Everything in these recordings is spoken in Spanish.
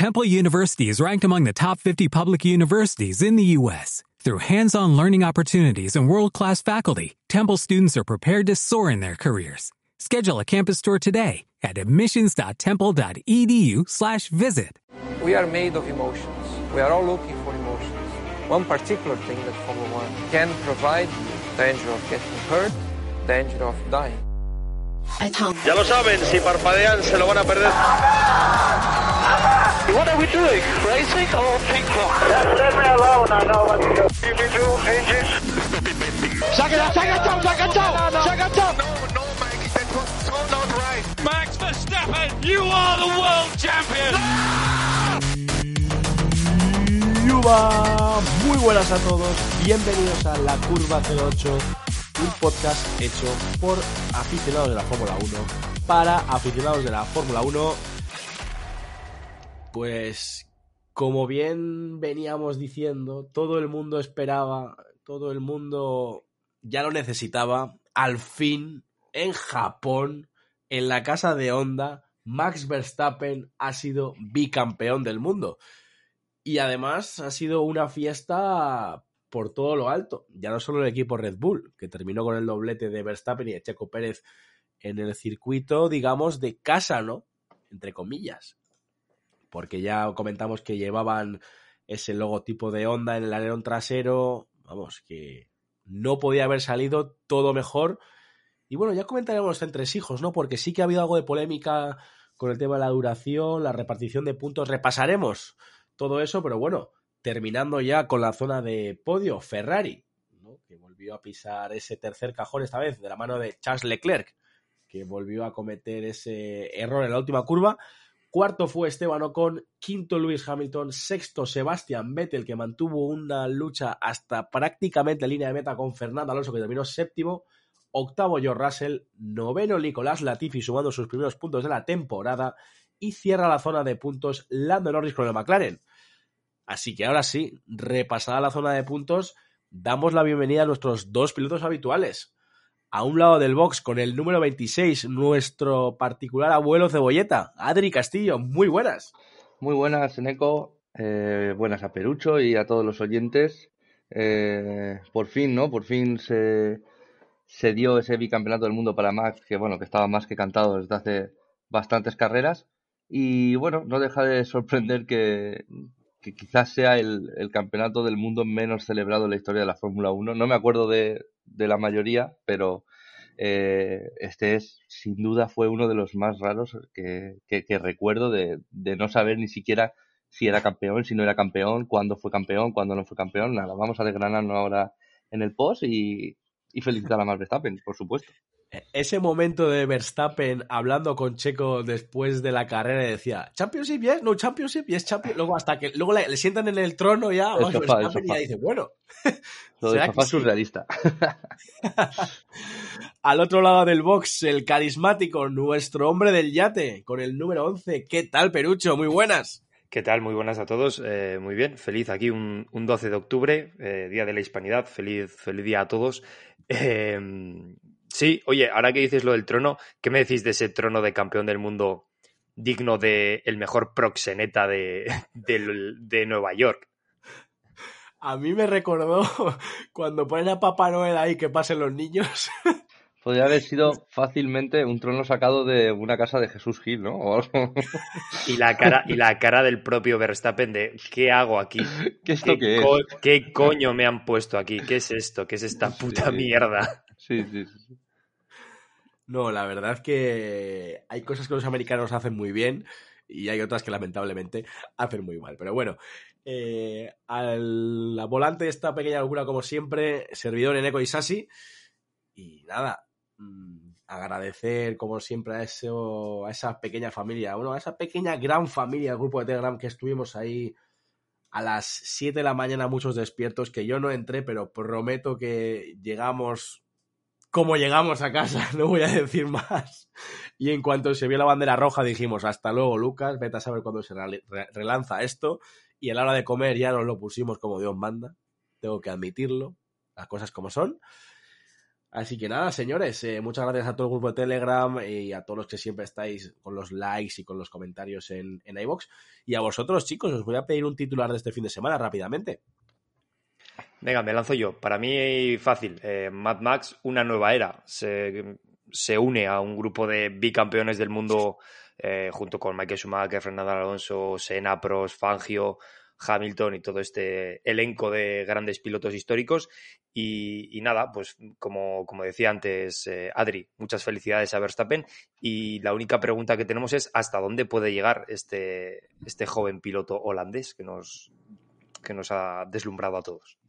Temple University is ranked among the top 50 public universities in the U.S. Through hands-on learning opportunities and world-class faculty, Temple students are prepared to soar in their careers. Schedule a campus tour today at admissions.temple.edu/visit. We are made of emotions. We are all looking for emotions. One particular thing that Formula One can provide: danger of getting hurt, danger of dying. Ya lo saben, si parpadean se lo van a perder. What are we doing? Racing or pong? Leave me alone, I know what to do. Give me two engines. Se ha quedado, se ha enganchado, se ha enganchado, se ha enganchado. No, no, Maggie, that was so not right. Max Verstappen, you are the world champion. Yuba, muy buenas a todos, bienvenidos a La Curva 08, un podcast hecho por aficionados de la Fórmula 1 para aficionados de la Fórmula 1. Pues como bien veníamos diciendo, todo el mundo esperaba, todo el mundo ya lo necesitaba, al fin en Japón, en la casa de Honda, Max Verstappen ha sido bicampeón del mundo. Y además ha sido una fiesta por todo lo alto. Ya no solo el equipo Red Bull, que terminó con el doblete de Verstappen y de Checo Pérez en el circuito, digamos, de casa, ¿no? Entre comillas. Porque ya comentamos que llevaban ese logotipo de Honda en el alerón trasero. Vamos, que no podía haber salido todo mejor. Y bueno, ya comentaremos los entresijos, ¿no? Porque sí que ha habido algo de polémica con el tema de la duración, la repartición de puntos. Repasaremos todo eso, pero bueno, terminando ya con la zona de podio, Ferrari, ¿no? que volvió a pisar ese tercer cajón esta vez de la mano de Charles Leclerc, que volvió a cometer ese error en la última curva. Cuarto fue Esteban Ocon, quinto Lewis Hamilton, sexto Sebastian Vettel, que mantuvo una lucha hasta prácticamente línea de meta con Fernando Alonso, que terminó séptimo. Octavo George Russell, noveno Nicolás Latifi sumando sus primeros puntos de la temporada y cierra la zona de puntos Lando Norris con el McLaren. Así que ahora sí, repasada la zona de puntos, damos la bienvenida a nuestros dos pilotos habituales. A un lado del box con el número 26, nuestro particular abuelo cebolleta, Adri Castillo. Muy buenas. Muy buenas, Eneco. Eh, buenas a Perucho y a todos los oyentes. Eh, por fin, ¿no? Por fin se, se dio ese bicampeonato del mundo para Max, que bueno, que estaba más que cantado desde hace bastantes carreras. Y bueno, no deja de sorprender que, que quizás sea el, el, campeonato del mundo menos celebrado en la historia de la Fórmula 1. No me acuerdo de, de la mayoría, pero eh, este es, sin duda, fue uno de los más raros que, que, que recuerdo de, de, no saber ni siquiera si era campeón, si no era campeón, cuándo fue campeón, cuándo no fue campeón. Nada, vamos a desgranarlo ahora en el post y, y felicitar a Max Verstappen, por supuesto. Ese momento de Verstappen hablando con Checo después de la carrera y decía Championship, yes, no Championship, yes, Championship. Luego hasta que luego le, le sientan en el trono ya, el sofá, Verstappen y ya dice, bueno. Del sofá surrealista. Al otro lado del box, el carismático, nuestro hombre del yate, con el número 11. ¿Qué tal, Perucho? Muy buenas. ¿Qué tal? Muy buenas a todos. Eh, muy bien, feliz aquí un, un 12 de octubre, eh, Día de la Hispanidad. Feliz, feliz día a todos. Eh, sí, oye, ahora que dices lo del trono, ¿qué me decís de ese trono de campeón del mundo digno de el mejor proxeneta de, de, de Nueva York? A mí me recordó cuando ponen a Papá Noel ahí que pasen los niños. Podría haber sido fácilmente un trono sacado de una casa de Jesús Gil, ¿no? y, la cara, y la cara del propio Verstappen de ¿qué hago aquí? ¿Qué, esto ¿Qué, qué co es? ¿Qué coño me han puesto aquí? ¿Qué es esto? ¿Qué es esta puta Sí. mierda? Sí, sí, sí. No, la verdad es que hay cosas que los americanos hacen muy bien y hay otras que lamentablemente hacen muy mal. Pero bueno, eh, al volante de esta pequeña locura, como siempre, servidor en Eco y Sasi. Y nada, mmm, agradecer como siempre a, eso, a esa pequeña familia, bueno, a esa pequeña gran familia del grupo de Telegram que estuvimos ahí a las 7 de la mañana, muchos despiertos, que yo no entré, pero prometo que llegamos como llegamos a casa, no voy a decir más. Y en cuanto se vio la bandera roja dijimos, hasta luego Lucas, vete a saber cuándo se relanza esto. Y a la hora de comer ya nos lo pusimos como Dios manda, tengo que admitirlo, las cosas como son. Así que nada, señores, eh, muchas gracias a todo el grupo de Telegram y a todos los que siempre estáis con los likes y con los comentarios en, en iVoox. Y a vosotros, chicos, os voy a pedir un titular de este fin de semana rápidamente. Venga, me lanzo yo. Para mí, fácil. Eh, Mad Max, una nueva era. Se, une a un grupo de bicampeones del mundo eh, junto con Michael Schumacher, Fernando Alonso, Senna, Prost, Fangio, Hamilton y todo este elenco de grandes pilotos históricos. Y, nada, pues como, como decía antes eh, Adri, muchas felicidades a Verstappen. Y la única pregunta que tenemos es hasta dónde puede llegar este, este joven piloto holandés que nos, que nos ha deslumbrado a todos.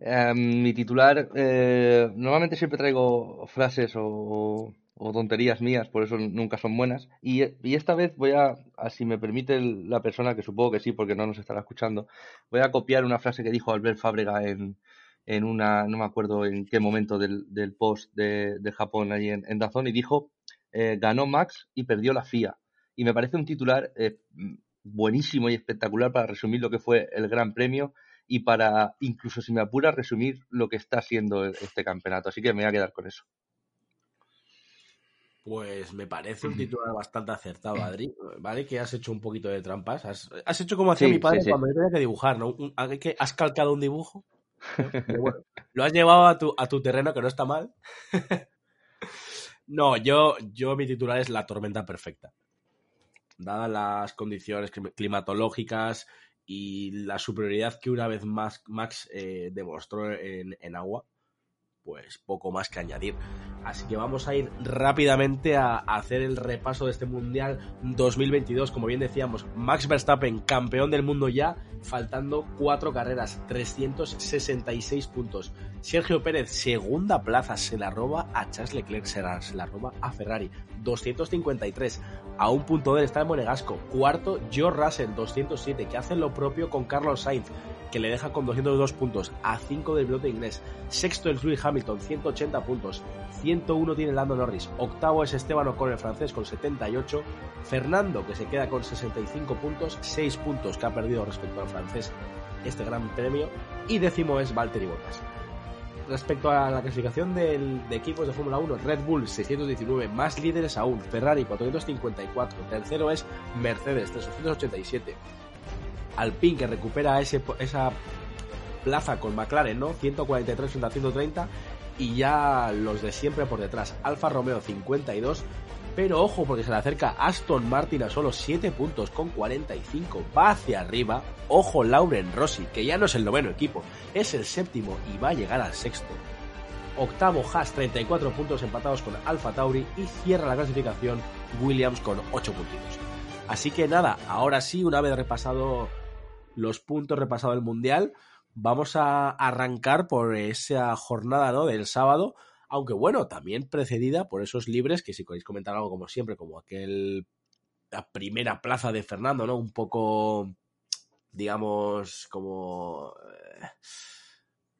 Em, mi titular, eh, normalmente siempre traigo frases o, o tonterías mías, por eso nunca son buenas. Y, esta vez voy a, si me permite la persona, que supongo que sí, porque no nos estará escuchando, voy a copiar una frase que dijo Albert Fábrega en, en una, no me acuerdo en qué momento del, del post de, de, Japón allí en, en Dazón, y dijo, eh, ganó Max y perdió la FIA. Y me parece un titular eh, buenísimo y espectacular para resumir lo que fue el Gran Premio y para, incluso si me apura, resumir lo que está siendo este campeonato. Así que me voy a quedar con eso. Pues me parece un titular bastante acertado, Adri. Vale, que has hecho un poquito de trampas. Has, hecho como hacía mi padre cuando yo tenía que dibujar, ¿no? que has calcado un dibujo. Bueno, lo has llevado a tu, a tu terreno, que no está mal. no, yo, yo mi titular es La tormenta perfecta. Dadas las condiciones climatológicas y la superioridad que una vez más Max eh, demostró en, en agua, pues poco más que añadir. Así que vamos a ir rápidamente a, hacer el repaso de este Mundial 2022. Como bien decíamos, Max Verstappen, campeón del mundo ya, faltando cuatro carreras, 366 puntos. Sergio Pérez, segunda plaza, se la roba a Charles Leclerc, se la, roba a Ferrari, 253. A un punto de estar en Monegasco. Cuarto, George Russell, 207, que hace lo propio con Carlos Sainz que le deja con 202 puntos a 5 del piloto inglés. Sexto es Lewis Hamilton, 180 puntos. 101 tiene Lando Norris. Octavo es Esteban Ocon, el francés, con 78. Fernando, que se queda con 65 puntos, 6 puntos que ha perdido respecto al francés este gran premio. Y décimo es Valtteri Bottas. Respecto a la clasificación de equipos de Fórmula 1, Red Bull 619, más líderes aún, Ferrari 454, tercero es Mercedes 387, Alpine que recupera ese, esa plaza con McLaren, ¿no? 143 frente a 130 y ya los de siempre por detrás. Alfa Romeo 52, pero ojo porque se le acerca Aston Martin a solo 7 puntos con 45, va hacia arriba. Ojo Lauren Rossi, que ya no es el noveno equipo, es el séptimo y va a llegar al sexto. Octavo Haas 34 puntos empatados con Alfa Tauri y cierra la clasificación Williams con 8 puntitos. Así que nada, ahora sí, una vez repasado los puntos repasado el Mundial, vamos a arrancar por esa jornada ¿no? del sábado, aunque bueno, también precedida por esos libres, que si queréis comentar algo como siempre, como aquel la primera plaza de Fernando, ¿no? Un poco, digamos, como... Eh,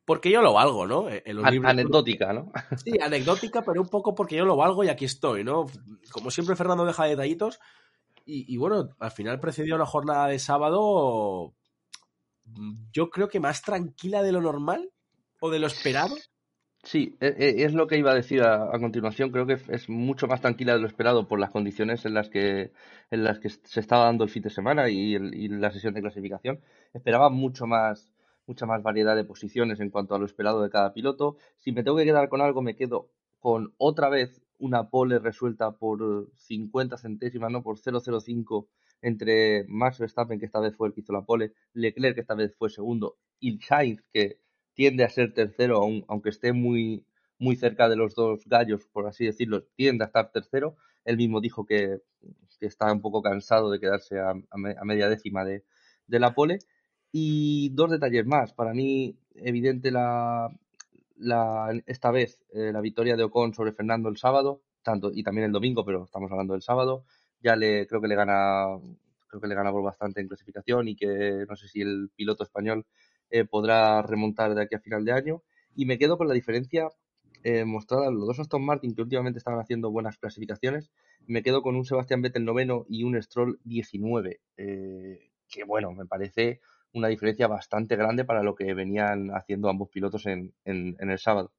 porque yo lo valgo, ¿no? En los libros, anecdótica, ¿no? Sí, anecdótica, pero un poco porque yo lo valgo y aquí estoy, ¿no? Como siempre Fernando deja detallitos y, y bueno, al final precedió la jornada de sábado yo creo que más tranquila de lo normal o de lo esperado. Sí, e, e, es lo que iba a decir a, continuación. Creo que es mucho más tranquila de lo esperado por las condiciones en las que, en las que se estaba dando el fin de semana y, la sesión de clasificación. Esperaba mucho más, mucha más variedad de posiciones en cuanto a lo esperado de cada piloto. Si me tengo que quedar con algo, me quedo con otra vez una pole resuelta por 50 centésimas, no por 0,05 entre Max Verstappen, que esta vez fue el que hizo la pole, Leclerc, que esta vez fue segundo, y Sainz, que tiende a ser tercero, aunque esté muy, muy cerca de los dos gallos, por así decirlo, tiende a estar tercero. Él mismo dijo que, está un poco cansado de quedarse a, media décima de, la pole. Y dos detalles más. Para mí, evidente la, la esta vez eh, la victoria de Ocon sobre Fernando el sábado, tanto y también el domingo, pero estamos hablando del sábado ya le creo que le gana creo que le gana por bastante en clasificación y que no sé si el piloto español eh, podrá remontar de aquí a final de año. Y me quedo con la diferencia eh, mostrada los dos Aston Martin que últimamente estaban haciendo buenas clasificaciones me quedo con un Sebastián Vettel noveno y un Stroll 19 eh, que bueno me parece una diferencia bastante grande para lo que venían haciendo ambos pilotos en, en el sábado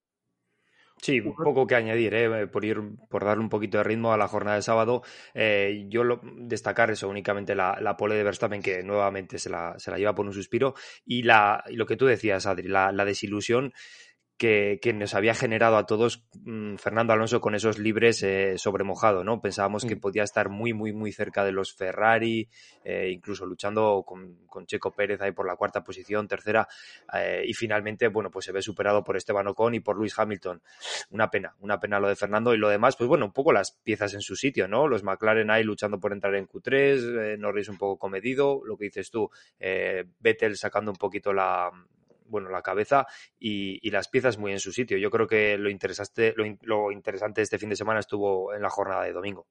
Sí, un poco que añadir, ¿eh? por ir, por darle un poquito de ritmo a la jornada de sábado. Eh, yo lo, destacar eso únicamente la, la, pole de Verstappen, que nuevamente se la, se la lleva por un suspiro, y, la, y lo que tú decías, Adri, la, la desilusión que, nos había generado a todos mm, Fernando Alonso con esos libres eh, sobre mojado, ¿no? Pensábamos que mm. podía estar muy, muy, muy cerca de los Ferrari, eh, incluso luchando con, Checo Pérez ahí por la cuarta posición, tercera, eh, y finalmente, bueno, pues se ve superado por Esteban Ocon y por Luis Hamilton. Una pena, una pena lo de Fernando y lo demás, pues bueno, un poco las piezas en su sitio, ¿no? Los McLaren ahí luchando por entrar en Q3, Norris un poco comedido, lo que dices tú, Vettel sacando un poquito la, bueno, la cabeza y, las piezas muy en su sitio. Yo creo que lo interesante, lo, interesante este fin de semana estuvo en la jornada de domingo.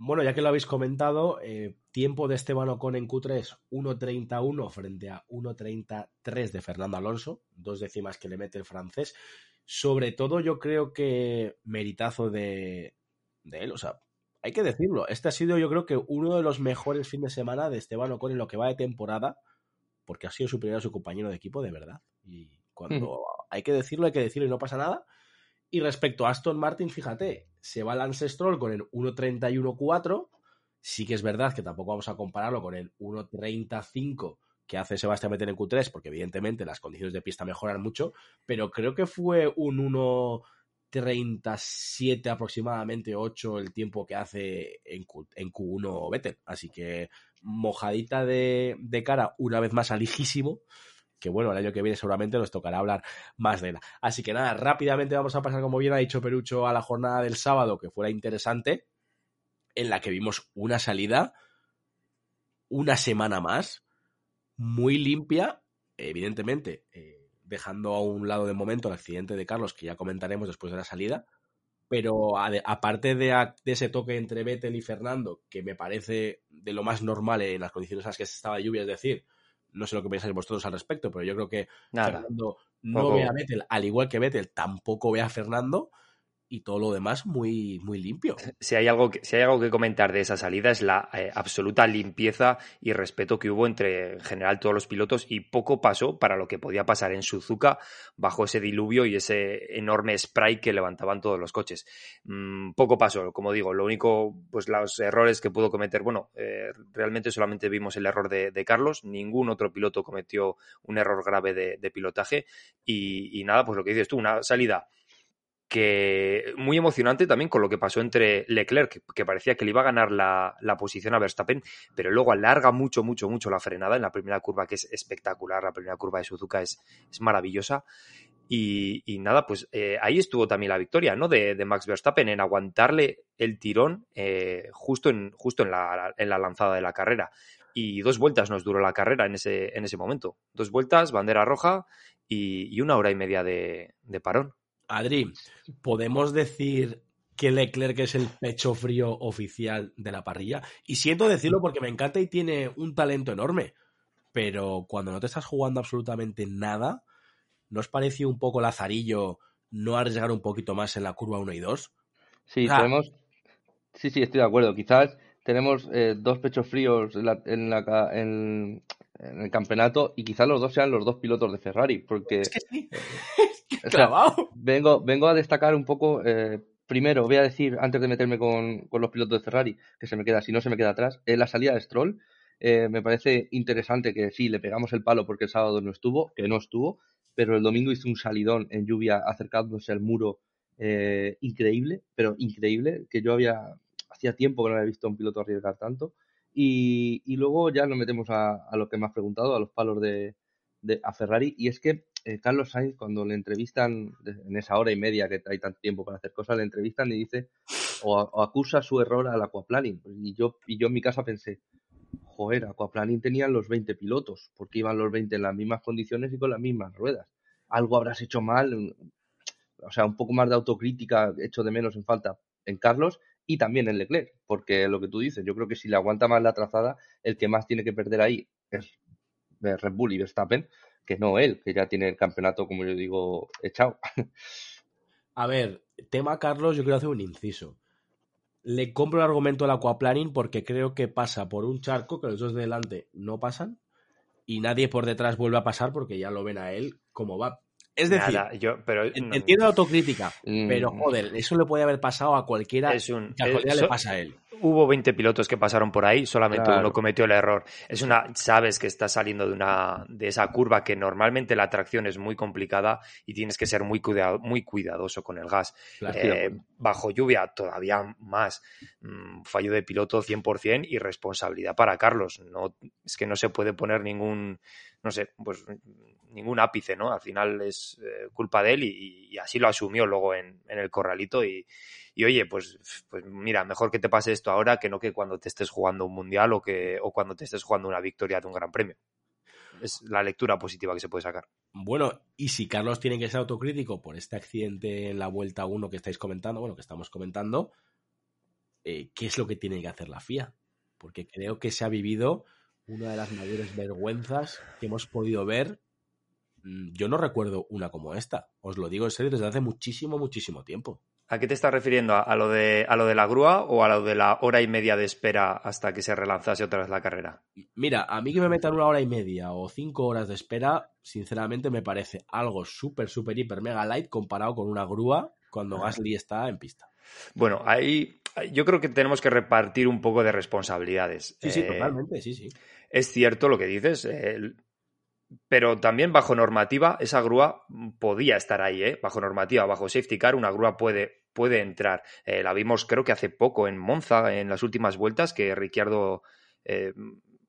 Bueno, ya que lo habéis comentado, eh, tiempo de Esteban Ocon en Q3, 1.31 frente a 1.33 de Fernando Alonso, dos décimas que le mete el francés. Sobre todo yo creo que meritazo de, de él, o sea, hay que decirlo, este ha sido yo creo que uno de los mejores fines de semana de Esteban Ocon en lo que va de temporada porque ha sido superior a su compañero de equipo de verdad. Y cuando hay que decirlo, hay que decirlo y no pasa nada. Y respecto a Aston Martin, fíjate, se va Lance Stroll con el 1.31.4. Sí que es verdad que tampoco vamos a compararlo con el 1.35 que hace Sebastián Vettel en Q3, porque evidentemente las condiciones de pista mejoran mucho, pero creo que fue un 1.37 aproximadamente, 8 el tiempo que hace en, Q, en Q1 Vettel. Así que mojadita de, cara, una vez más alijísimo que bueno, el año que viene seguramente nos tocará hablar más de él. Así que nada, rápidamente vamos a pasar, como bien ha dicho Perucho, a la jornada del sábado, que fuera interesante, en la que vimos una salida, una semana más, muy limpia, evidentemente, eh, dejando a un lado de momento el accidente de Carlos, que ya comentaremos después de la salida, pero aparte de, ese toque entre Vettel y Fernando, que me parece de lo más normal en las condiciones en las que estaba lluvia, es decir, no sé lo que pensáis vosotros al respecto, pero yo creo que Fernando no ve a Vettel, al igual que Vettel tampoco ve a Fernando, y todo lo demás muy, muy limpio. Si hay, algo que, si hay algo que comentar de esa salida es la eh, absoluta limpieza y respeto que hubo entre en general todos los pilotos y poco pasó para lo que podía pasar en Suzuka bajo ese diluvio y ese enorme spray que levantaban todos los coches. Mm, poco pasó, como digo, lo único, pues los errores que pudo cometer, bueno, eh, realmente solamente vimos el error de, Carlos, ningún otro piloto cometió un error grave de, pilotaje y, y nada, pues lo que dices tú, una salida que muy emocionante también con lo que pasó entre Leclerc, que, parecía que le iba a ganar la, posición a Verstappen, pero luego alarga mucho, mucho, mucho la frenada en la primera curva, que es espectacular, la primera curva de Suzuka es, es maravillosa. Y, nada, pues eh, ahí estuvo también la victoria, ¿no? De, Max Verstappen en aguantarle el tirón eh, justo, en, justo en, la, en la lanzada de la carrera. Y dos vueltas nos duró la carrera en ese, en ese momento. Dos vueltas, bandera roja y, una hora y media de parón. Adri, ¿podemos decir que Leclerc es el pecho frío oficial de la parrilla? Y siento decirlo porque me encanta y tiene un talento enorme. Pero cuando no te estás jugando absolutamente nada, ¿no os pareció un poco lazarillo no arriesgar un poquito más en la curva 1 y 2? Sí, tenemos. Sí, sí, estoy de acuerdo. Quizás tenemos eh, dos pechos fríos en, la, en, el campeonato y quizás los dos sean los dos pilotos de Ferrari, porque es que sí. vengo, vengo a destacar un poco. Eh, primero, voy a decir, antes de meterme con, los pilotos de Ferrari, que se me queda, si no se me queda atrás, la salida de Stroll. Eh, me parece interesante que sí, le pegamos el palo porque el sábado no estuvo, que no estuvo, pero el domingo hizo un salidón en lluvia acercándose al muro eh, increíble, pero increíble, que yo había, hacía tiempo que no había visto a un piloto arriesgar tanto. Y, luego ya nos metemos a, lo que me has preguntado, a los palos de, de a Ferrari, y es que eh, Carlos Sainz, cuando le entrevistan en esa hora y media que hay tanto tiempo para hacer cosas, le entrevistan y dice o, acusa su error al aquaplaning. Y yo, y yo en mi casa pensé, joder, aquaplaning tenían los 20 pilotos, porque iban los 20 en las mismas condiciones y con las mismas ruedas. Algo habrás hecho mal, o sea, un poco más de autocrítica hecho de menos en falta en Carlos y también en Leclerc, porque lo que tú dices, yo creo que si le aguanta más la trazada, el que más tiene que perder ahí es Red Bull y Verstappen, que no él, que ya tiene el campeonato, como yo digo, echado. A ver, tema Carlos, yo quiero hacer un inciso. Le compro el argumento del aquaplaning porque creo que pasa por un charco que los dos de delante no pasan y nadie por detrás vuelve a pasar porque ya lo ven a él como va. Es decir, yo, pero, entiendo la autocrítica, mm. pero joder, eso le puede haber pasado a cualquiera. Es un, que a le pasa a él. Hubo 20 pilotos que pasaron por ahí, solamente uno cometió el error. Es una, sabes que estás saliendo de una de esa curva que normalmente la tracción es muy complicada y tienes que ser muy, cuidado, muy cuidadoso con el gas. Eh, bajo lluvia todavía más. Mm, fallo de piloto 100% y responsabilidad para Carlos. No, es que no se puede poner ningún, no sé, pues ningún ápice, ¿no? Al final es eh, culpa de él y, así lo asumió luego en, el corralito y, y oye, pues, pues mira, mejor que te pase esto ahora que no que cuando te estés jugando un mundial o, que, o cuando te estés jugando una victoria de un gran premio. Es la lectura positiva que se puede sacar. Bueno, y si Carlos tiene que ser autocrítico por este accidente en la vuelta 1 que estáis comentando, bueno, que estamos comentando, eh, ¿qué es lo que tiene que hacer la FIA? Porque creo que se ha vivido una de las mayores vergüenzas que hemos podido ver. Mm, yo no recuerdo una como esta, os lo digo en serio, desde hace muchísimo, muchísimo tiempo. ¿A qué te estás refiriendo? ¿A, lo de, ¿A lo de la grúa o a lo de la hora y media de espera hasta que se relanzase otra vez la carrera? Mira, a mí que me metan una hora y media o cinco horas de espera, sinceramente me parece algo súper, súper, hiper, mega light comparado con una grúa cuando Gasly está en pista. Bueno, ahí yo creo que tenemos que repartir un poco de responsabilidades. Sí, sí, eh, totalmente, sí, sí. Es cierto lo que dices. Pero también bajo normativa, esa grúa podía estar ahí, ¿eh? Bajo normativa, bajo safety car, una grúa puede, puede entrar. Eh, la vimos creo que hace poco en Monza, en las últimas vueltas, que Ricciardo eh,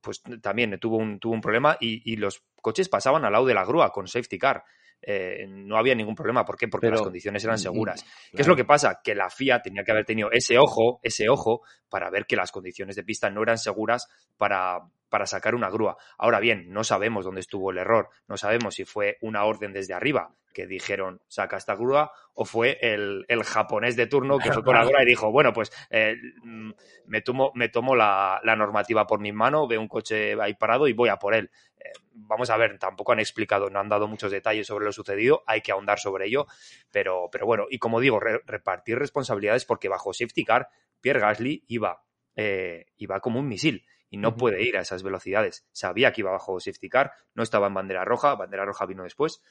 pues también tuvo un, tuvo un problema y, y, los coches pasaban al lado de la grúa con safety car. Eh, no había ningún problema. ¿Por qué? Porque las condiciones eran seguras. ¿Qué es lo que pasa? Que la FIA tenía que haber tenido ese ojo, ese ojo, para ver que las condiciones de pista no eran seguras para, para sacar una grúa. Ahora bien, no sabemos dónde estuvo el error, no sabemos si fue una orden desde arriba que dijeron saca esta grúa o fue el, japonés de turno que fue con la grúa y dijo, bueno, pues eh, mm, me tomo, me tomo la, normativa por mi mano, veo un coche ahí parado y voy a por él. Eh, vamos a ver, tampoco han explicado, no han dado muchos detalles sobre lo sucedido, hay que ahondar sobre ello, pero, pero bueno, y como digo, repartir responsabilidades porque bajo safety car, Pierre Gasly iba, eh, iba como un misil y no puede ir a esas velocidades. Sabía que iba bajo safety car, no estaba en bandera roja, bandera roja vino después,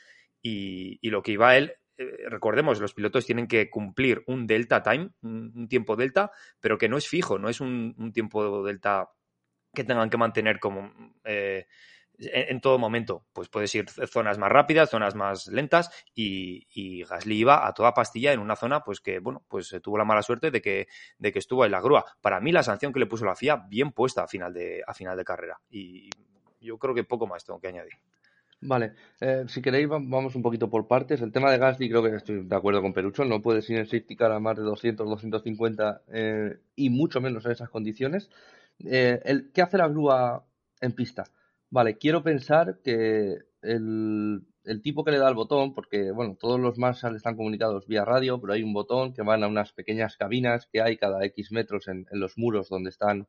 y, lo que iba él, eh, recordemos, los pilotos tienen que cumplir un delta time, un, tiempo delta, pero que no es fijo, no es un, tiempo delta que tengan que mantener como eh, en, todo momento. Pues puedes ir zonas más rápidas, zonas más lentas y, Gasly iba a toda pastilla en una zona pues que, bueno, pues tuvo la mala suerte de que, de que estuvo en la grúa. Para mí la sanción que le puso la FIA bien puesta a final de, a final de carrera y yo creo que poco más tengo que añadir. Vale, eh, si queréis vamos un poquito por partes. El tema de Gasly creo que estoy de acuerdo con Perucho, no puedes ir en safety car a más de 200, 250 eh, y mucho menos en esas condiciones. Eh, ¿Qué hace la grúa en pista? Vale, quiero pensar que el, tipo que le da el botón, porque bueno, todos los Marshall están comunicados vía radio, pero hay un botón que van a unas pequeñas cabinas que hay cada X metros en, los muros donde están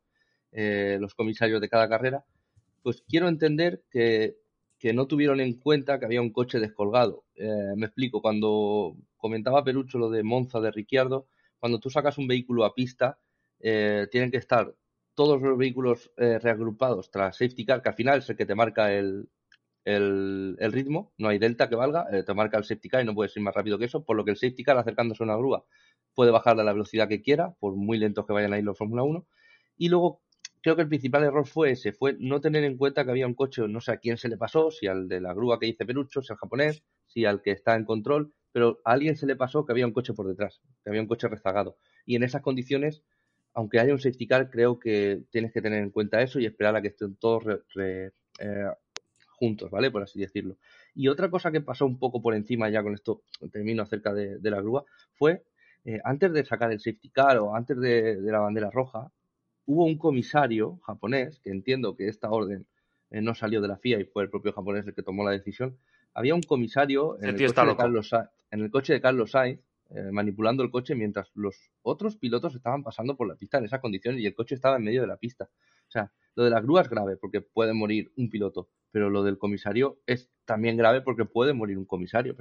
eh, los comisarios de cada carrera. Pues quiero entender que, no tuvieron en cuenta que había un coche descolgado. Eh, me explico, cuando comentaba Perucho lo de Monza de Ricciardo, cuando tú sacas un vehículo a pista, eh, tienen que estar todos los vehículos eh, reagrupados tras safety car, que al final es el que te marca el, ritmo, no hay delta que valga, eh, te marca el safety car y no puedes ir más rápido que eso, por lo que el safety car acercándose a una grúa puede bajarle a la velocidad que quiera, por muy lentos que vayan a ir los Fórmula 1. Y luego creo que el principal error fue ese, fue no tener en cuenta que había un coche, no sé a quién se le pasó, si al de la grúa que dice Perucho, si al japonés, si al que está en control, pero a alguien se le pasó que había un coche por detrás, que había un coche rezagado. Y en esas condiciones aunque haya un safety car, creo que tienes que tener en cuenta eso y esperar a que estén todos eh, juntos, ¿vale? Por así decirlo. Y otra cosa que pasó un poco por encima, ya con esto termino acerca de, la grúa, fue eh, antes de sacar el safety car o antes de, la bandera roja, hubo un comisario japonés, que entiendo que esta orden eh, no salió de la FIA y fue el propio japonés el que tomó la decisión, había un comisario en el, coche de Carlos, en el coche de Carlos Sainz eh, manipulando el coche mientras los otros pilotos estaban pasando por la pista en esa condición y el coche estaba en medio de la pista. O sea, lo de la grúa es grave porque puede morir un piloto, pero lo del comisario es también grave porque puede morir un comisario.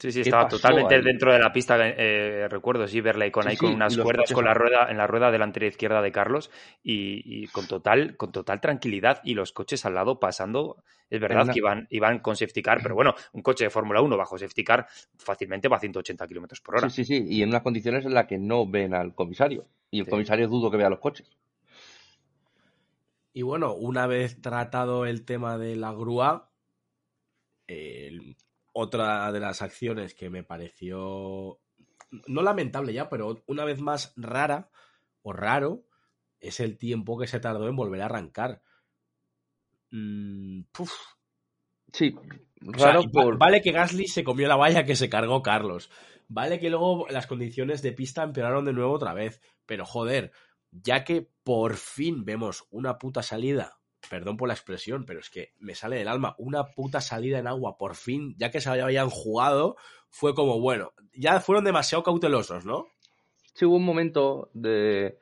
Sí, sí, estaba totalmente dentro de la pista. Eh, recuerdo, sí, verle con ahí con unas cuerdas con la rueda, en la rueda delantera izquierda de Carlos y, con total, con total tranquilidad y los coches al lado pasando. Es verdad que iban, iban con safety car, pero bueno, un coche de Fórmula 1 bajo safety car fácilmente va a 180 kilómetros por hora. Sí, sí, sí, y en unas condiciones en las que no ven al comisario. Y el comisario dudo que vea los coches. Y bueno, una vez tratado el tema de la grúa, otra de las acciones que me pareció no lamentable ya, pero una vez más rara o raro es el tiempo que se tardó en volver a arrancar. Mm, sí, raro Vale que Gasly se comió la valla que se cargó Carlos. Vale que luego las condiciones de pista empeoraron de nuevo otra vez. Pero joder, ya que por fin vemos una puta salida perdón por la expresión, pero es que me sale del alma, una puta salida en agua, por fin, ya que se habían jugado, fue como, bueno, ya fueron demasiado cautelosos, ¿no? Sí, hubo un momento de,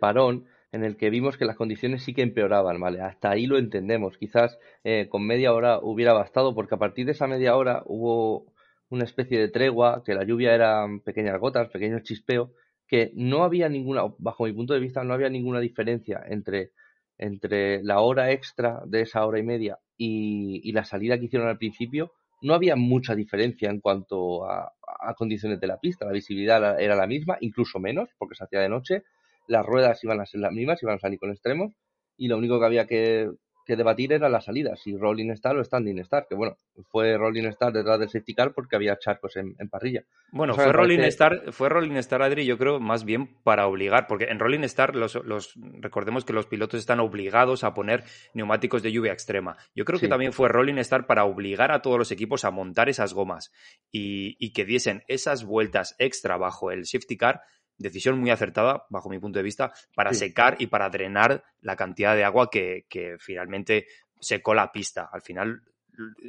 parón en el que vimos que las condiciones sí que empeoraban, ¿vale? Hasta ahí lo entendemos. Quizás eh, con media hora hubiera bastado, porque a partir de esa media hora hubo una especie de tregua, que la lluvia eran pequeñas gotas, pequeños chispeos, que no había ninguna, bajo mi punto de vista, no había ninguna diferencia entre entre la hora extra de esa hora y media y, la salida que hicieron al principio, no había mucha diferencia en cuanto a, condiciones de la pista. La visibilidad era la misma, incluso menos, porque se hacía de noche. Las ruedas iban a ser las mismas, iban a salir con extremos. Y lo único que había que, que debatir era la salida, si Rolling Star o Standing Star, que bueno, fue Rolling Star detrás del safety car porque había charcos en, parrilla. Bueno, fue Rolling Star, fue Rolling Star, Adri, yo creo más bien para obligar, porque en Rolling Star los, los recordemos que los pilotos están obligados a poner neumáticos de lluvia extrema. Yo creo que también fue Rolling Star para obligar a todos los equipos a montar esas gomas y, y que diesen esas vueltas extra bajo el safety car decisión muy acertada, bajo mi punto de vista, para secar y para drenar la cantidad de agua que, finalmente secó la pista. Al final,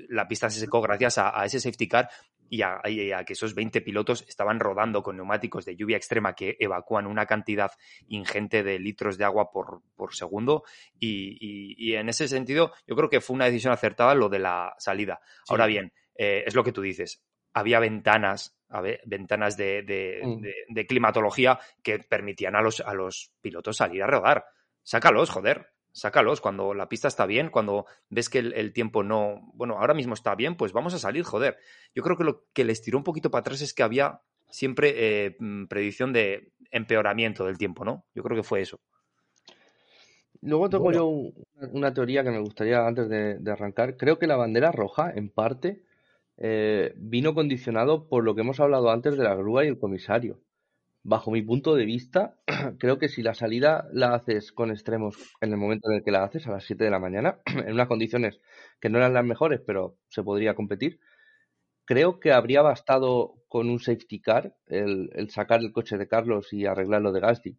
la pista se secó gracias a, ese safety car y a, que esos 20 pilotos estaban rodando con neumáticos de lluvia extrema que evacúan una cantidad ingente de litros de agua por, segundo. Y, en ese sentido, yo creo que fue una decisión acertada lo de la salida. Ahora bien, eh, es lo que tú dices. Había ventanas ventanas mm. de, climatología que permitían a los, a los pilotos salir a rodar. Sácalos, joder, sácalos cuando la pista está bien, cuando ves que el, tiempo no, bueno, ahora mismo está bien, pues vamos a salir, joder. Yo creo que lo que les tiró un poquito para atrás es que había siempre eh, mm, predicción de empeoramiento del tiempo, ¿no? Yo creo que fue eso. Luego tengo yo una teoría que me gustaría antes de, arrancar. Creo que la bandera roja, en parte, eh, vino condicionado por lo que hemos hablado antes de la grúa y el comisario. Bajo mi punto de vista, creo que si la salida la haces con extremos en el momento en el que la haces, a las 7 de la mañana, en unas condiciones que no eran las mejores, pero se podría competir, creo que habría bastado con un safety car el, sacar el coche de Carlos y arreglarlo de Gasly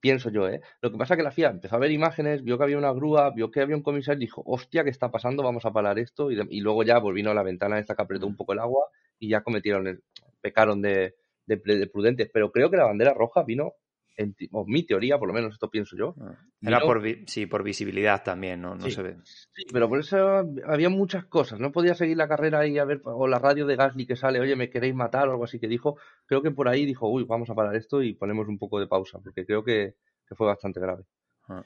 pienso yo, ¿eh? Lo que pasa es que la FIA empezó a ver imágenes, vio que había una grúa, vio que había un comisario y dijo, hostia, ¿qué está pasando? Vamos a parar esto. Y, luego ya volvino a la ventana esta que apretó un poco el agua y ya cometieron, el, pecaron de, prudentes. Pero creo que la bandera roja vino, en, mi teoría, por lo menos esto pienso yo. Ah, era por, sí, por visibilidad también, ¿no? no se ve. Sí, pero por eso había muchas cosas. No podía seguir la carrera y a ver, o la radio de Gasly que sale, oye, me queréis matar o algo así que dijo. Creo que por ahí dijo, uy, vamos a parar esto y ponemos un poco de pausa, porque creo que que fue bastante grave. Ah.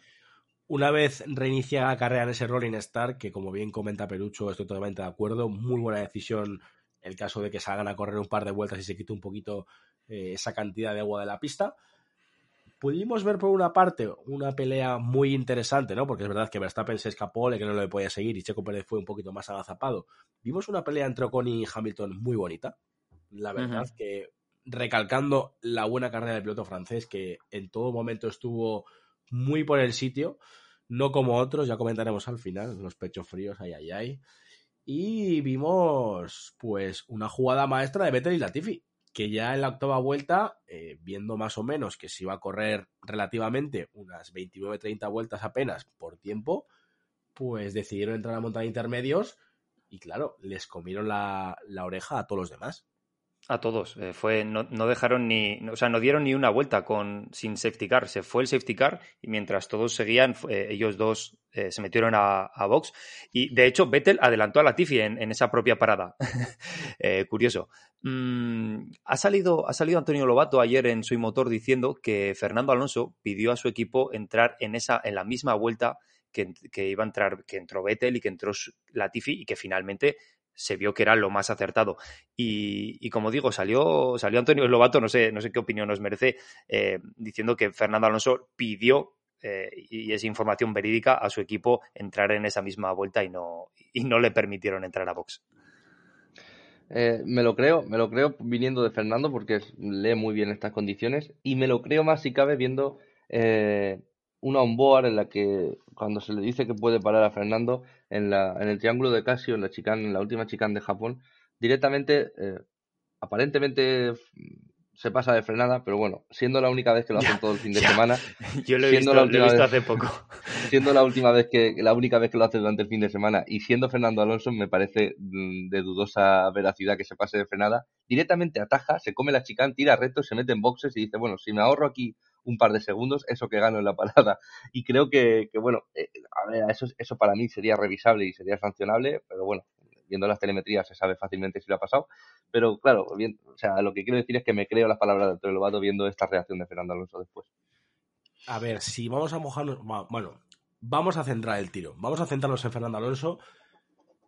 Una vez reinicia la carrera en ese Rolling Star, que como bien comenta Perucho, estoy totalmente de acuerdo, muy buena decisión el caso de que salgan a correr un par de vueltas y se quite un poquito eh, esa cantidad de agua de la pista. Pudimos ver por una parte una pelea muy interesante, ¿no? Porque es verdad que Verstappen se escapó, le que no le podía seguir y Checo Pérez fue un poquito más agazapado. Vimos una pelea entre Ocon y Hamilton muy bonita. La verdad que recalcando la buena carrera del piloto francés, que en todo momento estuvo muy por el sitio, no como otros, ya comentaremos al final, los pechos fríos, ay, ay, ay. Y vimos, pues, una jugada maestra de Vettel y Latifi, que ya en la octava vuelta, eh, viendo más o menos que se iba a correr relativamente unas 29-30 vueltas apenas por tiempo, pues decidieron entrar a montar intermedios y claro, les comieron la, la oreja a todos los demás. A todos. Eh, fue, no, dejaron ni, o sea, no dieron ni una vuelta con, sin safety car. Se fue el safety car y mientras todos seguían, ellos dos eh, se metieron a, box. Y de hecho, Vettel adelantó a Latifi en, en esa propia parada. Eh, curioso. Mm, ha, salido, ha salido Antonio Lobato ayer en su motor diciendo que Fernando Alonso pidió a su equipo entrar en, esa, en la misma vuelta que, que iba a entrar, que entró Vettel y que entró Latifi y que finalmente se vio que era lo más acertado. Y, como digo, salió, salió Antonio Lobato, no sé, no sé qué opinión nos merece, eh, diciendo que Fernando Alonso pidió, eh, y es información verídica, a su equipo entrar en esa misma vuelta y no, y no le permitieron entrar a box. Eh, me lo creo, me lo creo viniendo de Fernando porque lee muy bien estas condiciones y me lo creo más si cabe viendo una onboard en la que cuando se le dice que puede parar a Fernando en, la, en el triángulo de Casio, en la chicane, en la última chicane de Japón, directamente, eh, aparentemente se pasa de frenada, pero bueno, siendo la única vez que lo hacen todo el fin de semana. Yo lo he visto, lo he visto hace poco. Siendo la última vez que, la única vez que lo hace durante el fin de semana y siendo Fernando Alonso, me parece mm, de dudosa veracidad que se pase de frenada. Directamente ataja, se come la chicane, tira recto, se mete en boxes y dice, bueno, si me ahorro aquí un par de segundos, eso que gano en la parada. Y creo que, bueno, eh, a ver, eso, eso para mí sería revisable y sería sancionable, pero bueno, viendo las telemetrías se sabe fácilmente si lo ha pasado. Pero claro, bien, o sea, lo que quiero decir es que me creo las palabras de Antonio Lobato viendo esta reacción de Fernando Alonso después. A ver, si vamos a mojarnos, bueno, vamos a centrar el tiro. Vamos a centrarnos en Fernando Alonso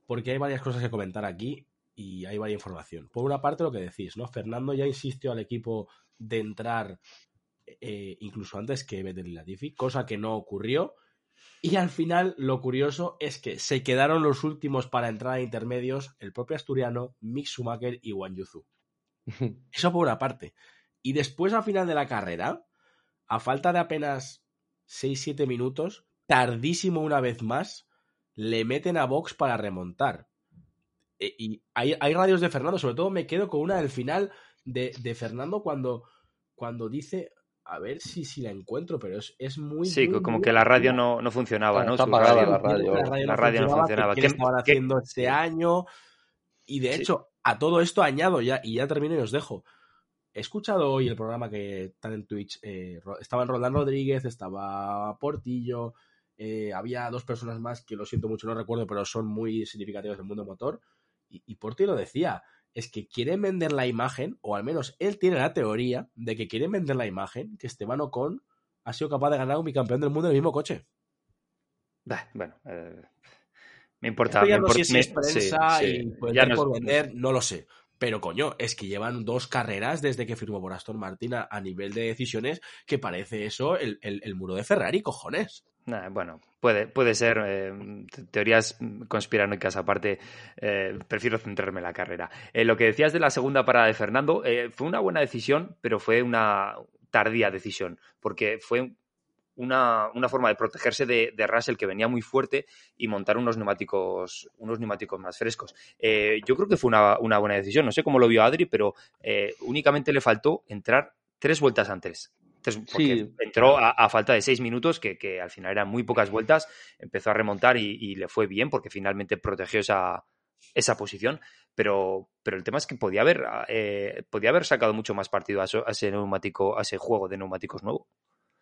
porque hay varias cosas que comentar aquí y hay varias información. Por una parte, lo que decís, ¿no? Fernando ya insistió al equipo de entrar eh, incluso antes que Vettel y Latifi, cosa que no ocurrió. Y al final, lo curioso es que se quedaron los últimos para entrar a intermedios el propio asturiano, Mick Schumacher y Wang Yuzu. Eso por una parte. Y después, al final de la carrera, a falta de apenas 6-7 minutos, tardísimo una vez más, le meten a Vox para remontar. E, y hay, radios de Fernando, sobre todo me quedo con una del final de, de Fernando cuando, cuando dice, a ver si, si la encuentro, pero es, es muy. Sí, como que la radio no, no funcionaba, ¿no? Está apagada la radio. La radio, no funcionaba. ¿Qué estaban haciendo este año? Y de hecho, a todo esto añado ya, y ya termino y os dejo. He escuchado hoy el programa que están en Twitch. Eh, estaban Roland Rodríguez, estaba Portillo, eh, había dos personas más que lo siento mucho, no recuerdo, pero son muy significativos del mundo motor. Y, y Portillo decía, es que quieren vender la imagen, o al menos él tiene la teoría de que quieren vender la imagen que Esteban Ocon ha sido capaz de ganar un bicampeón del mundo en el mismo coche. bueno, eh, me importa. ya no si es prensa y por vender, no lo sé. Pero coño, es que llevan dos carreras desde que firmó por Aston Martin a, nivel de decisiones que parece eso el, el muro de Ferrari, cojones bueno, puede, puede ser. Eh, teorías conspiranoicas aparte, eh, prefiero centrarme en la carrera. Eh, lo que decías de la segunda parada de Fernando, fue una buena decisión, pero fue una tardía decisión, porque fue una, forma de protegerse de, Russell que venía muy fuerte y montar unos neumáticos, unos neumáticos más frescos. yo creo que fue una, una, buena decisión. No sé cómo lo vio Adri, pero únicamente le faltó entrar tres vueltas antes sí. entró a, falta de seis minutos, que, al final eran muy pocas vueltas, empezó a remontar y, le fue bien porque finalmente protegió esa, esa posición. Pero, pero el tema es que podía haber, eh, podía haber sacado mucho más partido a, ese neumático, a ese juego de neumáticos nuevo.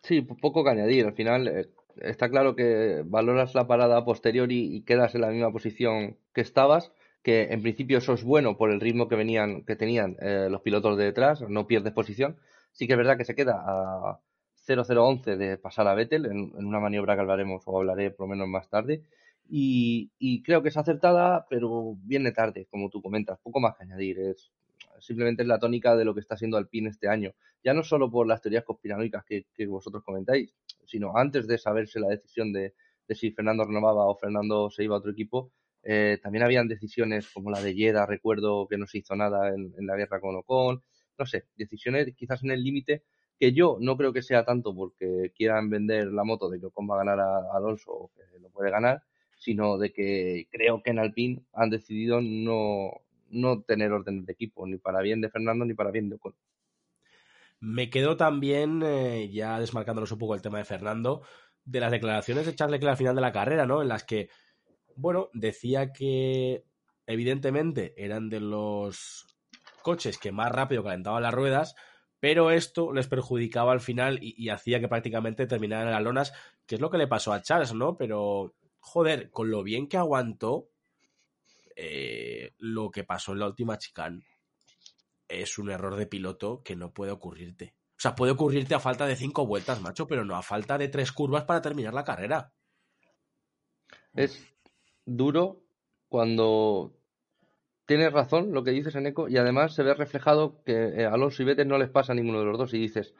Sí, poco que añadir. Al final eh, está claro que valoras la parada posterior y, quedas en la misma posición que estabas que en principio eso es bueno por el ritmo que venían que tenían eh, los pilotos de detrás, no pierdes posición, Sí que es verdad que se queda a 0-0-11 de pasar a Vettel en, una maniobra que hablaremos o hablaré por lo menos más tarde. Y, creo que es acertada, pero viene tarde, como tú comentas, poco más que añadir. Es, simplemente es la tónica de lo que está haciendo Alpine este año. Ya no solo por las teorías conspiranoicas que, vosotros comentáis, sino antes de saberse la decisión de, si Fernando renovaba o Fernando se iba a otro equipo, eh, también habían decisiones como la de Yeda, recuerdo que no se hizo nada en, en la guerra con Ocon, no sé, decisiones quizás en el límite que yo no creo que sea tanto porque quieran vender la moto de que Ocon va a ganar a, Alonso o que lo puede ganar, sino de que creo que en Alpine han decidido no, no tener orden de equipo, ni para bien de Fernando ni para bien de Ocon. Me quedo también, eh, ya desmarcándonos un poco el tema de Fernando, de las declaraciones de Charles Leclerc al final de la carrera, ¿no? En las que, bueno, decía que evidentemente eran de los coches que más rápido calentaban las ruedas, pero esto les perjudicaba al final y, hacía que prácticamente terminaran las lonas, que es lo que le pasó a Charles, ¿no? Pero, joder, con lo bien que aguantó, eh, lo que pasó en la última chicane es un error de piloto que no puede ocurrirte. O sea, puede ocurrirte a falta de cinco vueltas, macho, pero no a falta de tres curvas para terminar la carrera. Es duro cuando tienes razón lo que dices, Eneco, y además se ve reflejado que eh, Alonso y Vettel no les pasa a ninguno de los dos y dices,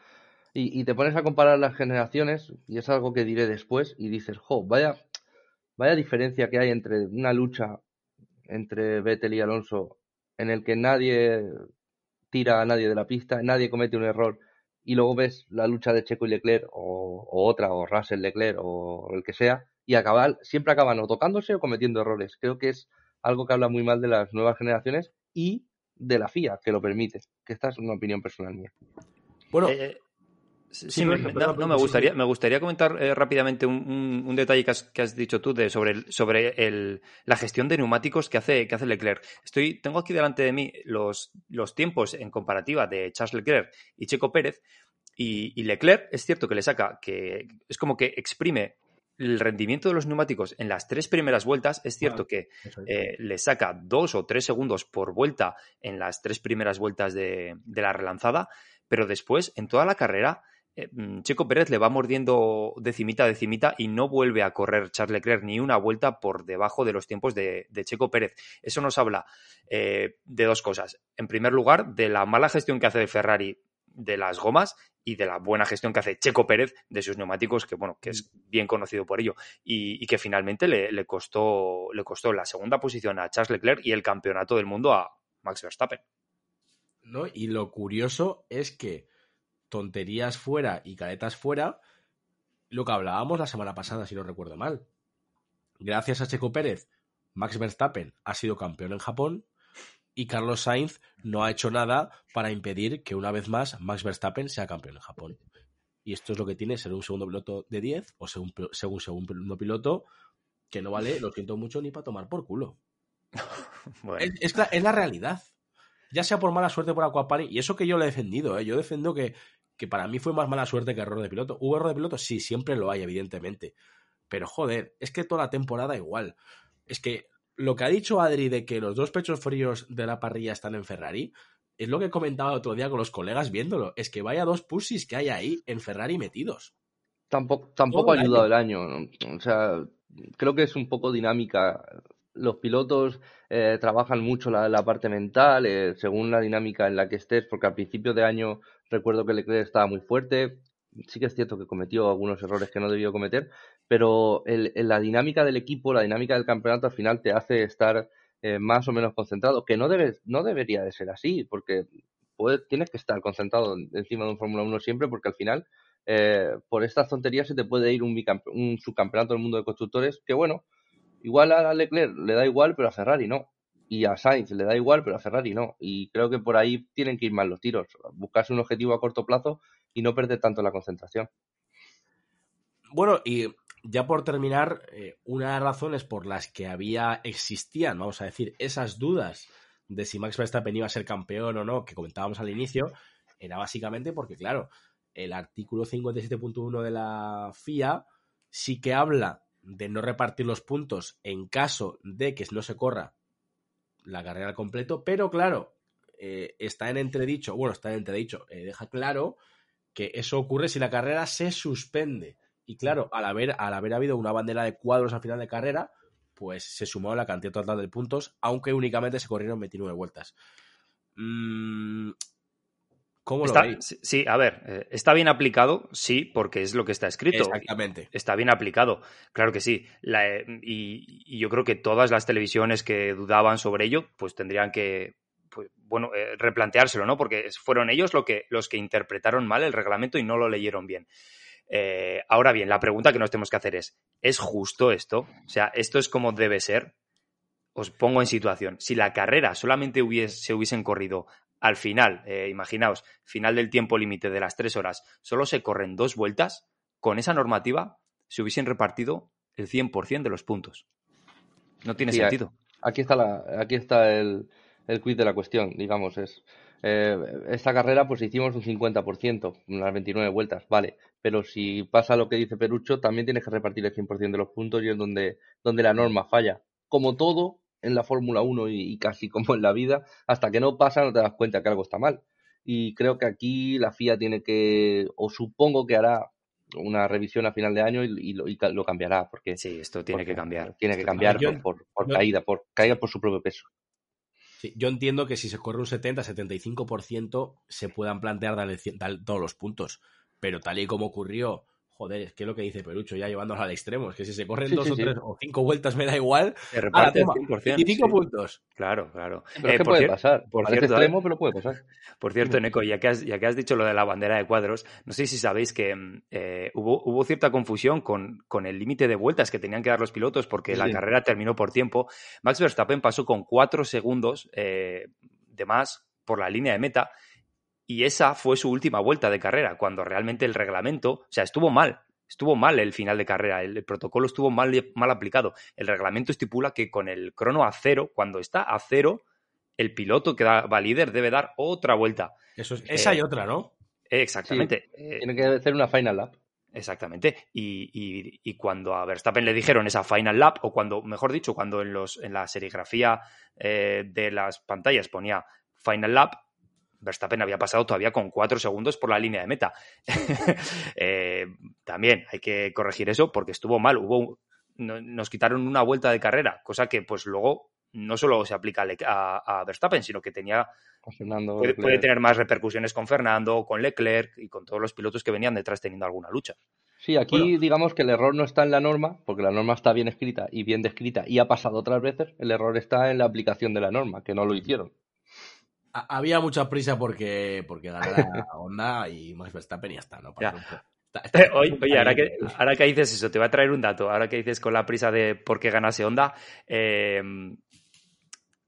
y, te pones a comparar las generaciones, y es algo que diré después, y dices, jo, vaya, vaya diferencia que hay entre una lucha entre Vettel y Alonso en el que nadie tira a nadie de la pista, nadie comete un error, y luego ves la lucha de Checo y Leclerc, o, otra, o Russell Leclerc, o el que sea, y acabar, siempre acaban o tocándose o cometiendo errores. Creo que es algo que habla muy mal de las nuevas generaciones y de la FIA, que lo permite. Que esta es una opinión personal mía. Bueno, eh, sí, me, no, me gustaría, me gustaría comentar eh, rápidamente un, detalle que has, dicho tú de, sobre, sobre la gestión de neumáticos que hace, que hace Leclerc. Estoy, tengo aquí delante de mí los, los tiempos en comparativa de Charles Leclerc y Checo Pérez. Y, y, Leclerc es cierto que le saca, que es como que exprime el rendimiento de los neumáticos en las tres primeras vueltas es cierto que eh, le saca dos o tres segundos por vuelta en las tres primeras vueltas de, la relanzada, pero después, en toda la carrera, eh, mm, Checo Pérez le va mordiendo decimita a decimita y no vuelve a correr Charles Leclerc ni una vuelta por debajo de los tiempos de, Checo Pérez. Eso nos habla eh, de dos cosas. En primer lugar, de la mala gestión que hace de Ferrari de las gomas y de la buena gestión que hace Checo Pérez de sus neumáticos, que bueno, que es bien conocido por ello, y, que finalmente le, costó, le costó la segunda posición a Charles Leclerc y el campeonato del mundo a Max Verstappen. ¿No? Y lo curioso es que tonterías fuera y caretas fuera, lo que hablábamos la semana pasada, si no recuerdo mal. Gracias a Checo Pérez, Max Verstappen ha sido campeón en Japón y Carlos Sainz no ha hecho nada para impedir que una vez más Max Verstappen sea campeón en Japón. Y esto es lo que tiene ser un segundo piloto de 10 o ser un, segundo piloto que no vale, lo siento mucho, ni para tomar por culo. es, la, realidad. Ya sea por mala suerte por Aquapari, y eso que yo le he defendido, ¿eh? yo defiendo que, que para mí fue más mala suerte que error de piloto. ¿Hubo error de piloto? Sí, siempre lo hay, evidentemente. Pero joder, es que toda la temporada igual. Es que lo que ha dicho Adri de que los dos pechos fríos de la parrilla están en Ferrari, es lo que comentaba otro día con los colegas viéndolo. Es que vaya dos pussies que hay ahí en Ferrari metidos. Tampoco, tampoco ha ayudado el año. O sea, creo que es un poco dinámica. Los pilotos eh, trabajan mucho la, parte mental, eh, según la dinámica en la que estés, porque al principio de año recuerdo que Leclerc estaba muy fuerte. Sí que es cierto que cometió algunos errores que no debió cometer, pero el, la dinámica del equipo, la dinámica del campeonato al final te hace estar eh, más o menos concentrado, que no, debes, no debería de ser así, porque tienes que estar concentrado encima de un Fórmula 1 siempre, porque al final eh, por estas tonterías se te puede ir un, un subcampeonato del mundo de constructores, que bueno, igual a Leclerc le da igual, pero a Ferrari no. Y a Sainz le da igual, pero a Ferrari no. Y creo que por ahí tienen que ir más los tiros. Buscarse un objetivo a corto plazo y no perder tanto la concentración. Bueno, y ya por terminar, eh, una de las razones por las que había, existían, vamos a decir, esas dudas de si Max Verstappen iba a ser campeón o no, que comentábamos al inicio, era básicamente porque, claro, el artículo 57.1 de la FIA sí que habla de no repartir los puntos en caso de que no se corra la carrera al completo, pero claro, eh, está en entredicho, bueno, está en entredicho, eh, deja claro que eso ocurre si la carrera se suspende. Y claro, al haber, al haber habido una bandera de cuadros al final de carrera, pues se sumó la cantidad total de puntos, aunque únicamente se corrieron 29 vueltas. Mm, ¿Cómo lo veis? Sí, a ver, eh, ¿está bien aplicado? Sí, porque es lo que está escrito. Exactamente. Está bien aplicado, claro que sí. Eh, y, yo creo que todas las televisiones que dudaban sobre ello, pues tendrían que, pues, bueno, eh, replanteárselo, ¿no? Porque fueron ellos lo que, los que interpretaron mal el reglamento y no lo leyeron bien. Eh, ahora bien, la pregunta que nos tenemos que hacer es, ¿es justo esto? O sea, ¿esto es como debe ser? Os pongo en situación. Si la carrera solamente se hubiesen corrido al final, eh, imaginaos, final del tiempo límite de las tres horas, solo se corren dos vueltas, con esa normativa se hubiesen repartido el 100% de los puntos. No tiene sentido. Aquí está, la, aquí está el, el quid de la cuestión, digamos, es eh, esta carrera pues hicimos un 50%, unas 29 vueltas, vale, pero si pasa lo que dice Perucho, también tienes que repartir el 100% de los puntos y es donde, donde la norma falla. Como todo en la Fórmula 1 y, casi como en la vida, hasta que no pasa no te das cuenta que algo está mal. Y creo que aquí la FIA tiene que, o supongo que hará una revisión a final de año y, lo, cambiará. Porque, sí, esto tiene que cambiar. Tiene que cambiar por, caída, por caída por su propio peso yo entiendo que si se corre un 70-75% se puedan plantear darle, todos los puntos, pero tal y como ocurrió joder, es que lo que dice Perucho, ya llevándolo al extremo, es que si se corren dos o tres o cinco vueltas me da igual. Se reparte 100%. Y cinco puntos. Claro, claro. Pero eh, puede pasar. Por cierto, extremo, pero puede pasar. Por cierto, Neko, ya que, has, ya que has dicho lo de la bandera de cuadros, no sé si sabéis que eh, hubo, hubo cierta confusión con, con el límite de vueltas que tenían que dar los pilotos porque la carrera terminó por tiempo. Max Verstappen pasó con cuatro segundos eh, de más por la línea de meta y esa fue su última vuelta de carrera, cuando realmente el reglamento, o sea, estuvo mal, estuvo mal el final de carrera, el, protocolo estuvo mal, mal aplicado. El reglamento estipula que con el crono a cero, cuando está a cero, el piloto que va líder debe dar otra vuelta. Eso es, esa y eh, otra, ¿no? Exactamente. Eh, tiene que hacer una final lap. Exactamente. Y, cuando a Verstappen le dijeron esa final lap, o cuando, mejor dicho, cuando en, los, en la serigrafía eh, de las pantallas ponía final lap, Verstappen había pasado todavía con cuatro segundos por la línea de meta. Eh, también hay que corregir eso porque estuvo mal. Hubo, nos quitaron una vuelta de carrera, cosa que pues luego no solo se aplica a, Verstappen, sino que tenía puede, puede, tener más repercusiones con Fernando, con Leclerc y con todos los pilotos que venían detrás teniendo alguna lucha. Sí, aquí digamos que el error no está en la norma, porque la norma está bien escrita y bien descrita y ha pasado otras veces. El error está en la aplicación de la norma, que no lo hicieron había mucha prisa porque, porque ganara Honda y Max Verstappen y ya está, ¿no? oye, ahora, que, ahora que dices eso, te voy a traer un dato. Ahora que dices con la prisa de por qué ganase Honda, em,